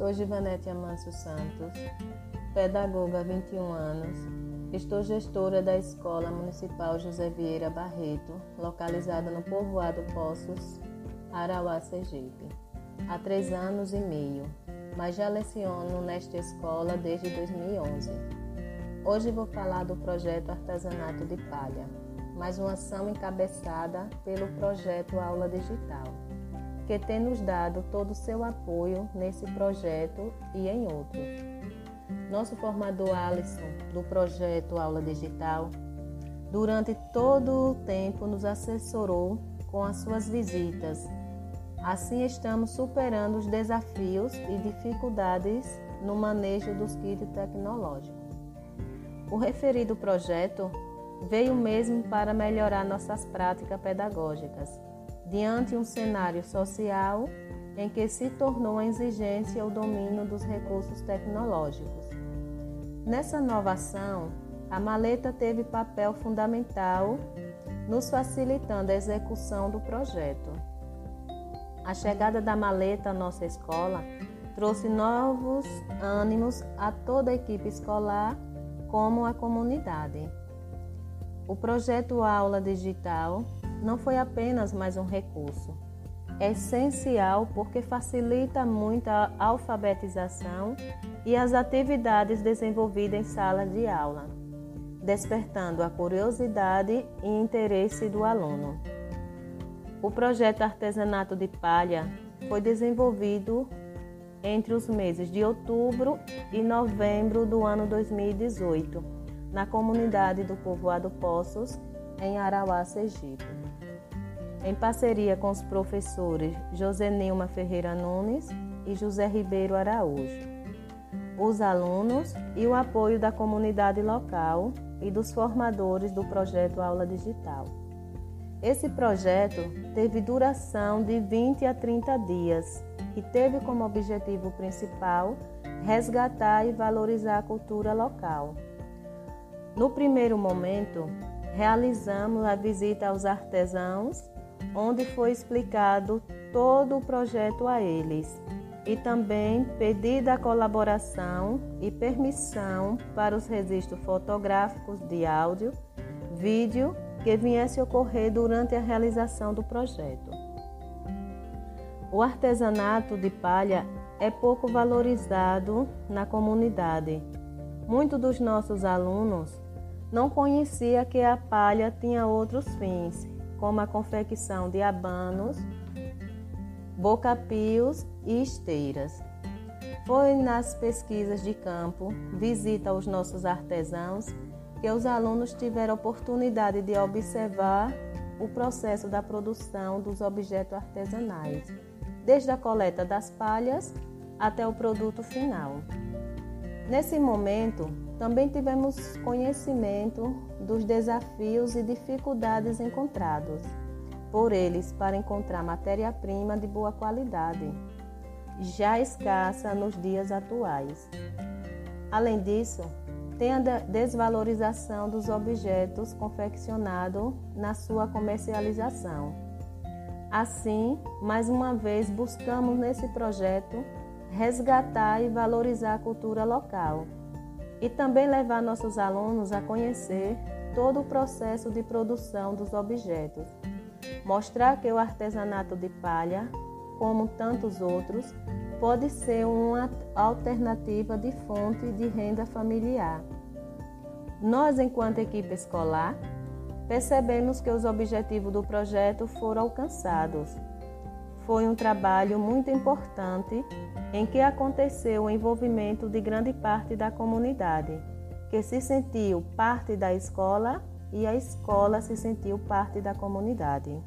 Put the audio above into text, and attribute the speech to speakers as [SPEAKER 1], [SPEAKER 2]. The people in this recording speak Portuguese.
[SPEAKER 1] Sou Givanete Amâncio Santos, pedagoga há 21 anos. Estou gestora da Escola Municipal José Vieira Barreto, localizada no povoado Poços, Arauá, Sergipe. Há três anos e meio, mas já leciono nesta escola desde 2011. Hoje vou falar do projeto Artesanato de Palha, mais uma ação encabeçada pelo projeto Aula Digital que tem nos dado todo o seu apoio nesse projeto e em outros. Nosso formador Alisson, do projeto Aula Digital, durante todo o tempo nos assessorou com as suas visitas. Assim, estamos superando os desafios e dificuldades no manejo dos kits tecnológicos. O referido projeto veio mesmo para melhorar nossas práticas pedagógicas diante um cenário social em que se tornou a exigência o domínio dos recursos tecnológicos. Nessa nova ação, a maleta teve papel fundamental nos facilitando a execução do projeto. A chegada da maleta à nossa escola trouxe novos ânimos a toda a equipe escolar, como a comunidade. O projeto Aula Digital não foi apenas mais um recurso. É essencial porque facilita muito a alfabetização e as atividades desenvolvidas em salas de aula, despertando a curiosidade e interesse do aluno. O projeto Artesanato de Palha foi desenvolvido entre os meses de outubro e novembro do ano 2018, na comunidade do povoado Poços, em Arauá, Sergipe em parceria com os professores José Nilma Ferreira Nunes e José Ribeiro Araújo, os alunos e o apoio da comunidade local e dos formadores do projeto Aula Digital. Esse projeto teve duração de 20 a 30 dias e teve como objetivo principal resgatar e valorizar a cultura local. No primeiro momento, realizamos a visita aos artesãos onde foi explicado todo o projeto a eles e também pedida a colaboração e permissão para os registros fotográficos de áudio, vídeo que viesse ocorrer durante a realização do projeto. O artesanato de palha é pouco valorizado na comunidade. Muitos dos nossos alunos não conhecia que a palha tinha outros fins como a confecção de abanos, bocapios e esteiras. Foi nas pesquisas de campo, visita aos nossos artesãos, que os alunos tiveram oportunidade de observar o processo da produção dos objetos artesanais, desde a coleta das palhas até o produto final. Nesse momento, também tivemos conhecimento dos desafios e dificuldades encontrados por eles para encontrar matéria-prima de boa qualidade, já escassa nos dias atuais. Além disso, tem a desvalorização dos objetos confeccionados na sua comercialização. Assim, mais uma vez, buscamos nesse projeto resgatar e valorizar a cultura local e também levar nossos alunos a conhecer todo o processo de produção dos objetos. Mostrar que o artesanato de palha, como tantos outros, pode ser uma alternativa de fonte de renda familiar. Nós, enquanto equipe escolar, percebemos que os objetivos do projeto foram alcançados foi um trabalho muito importante em que aconteceu o envolvimento de grande parte da comunidade, que se sentiu parte da escola e a escola se sentiu parte da comunidade.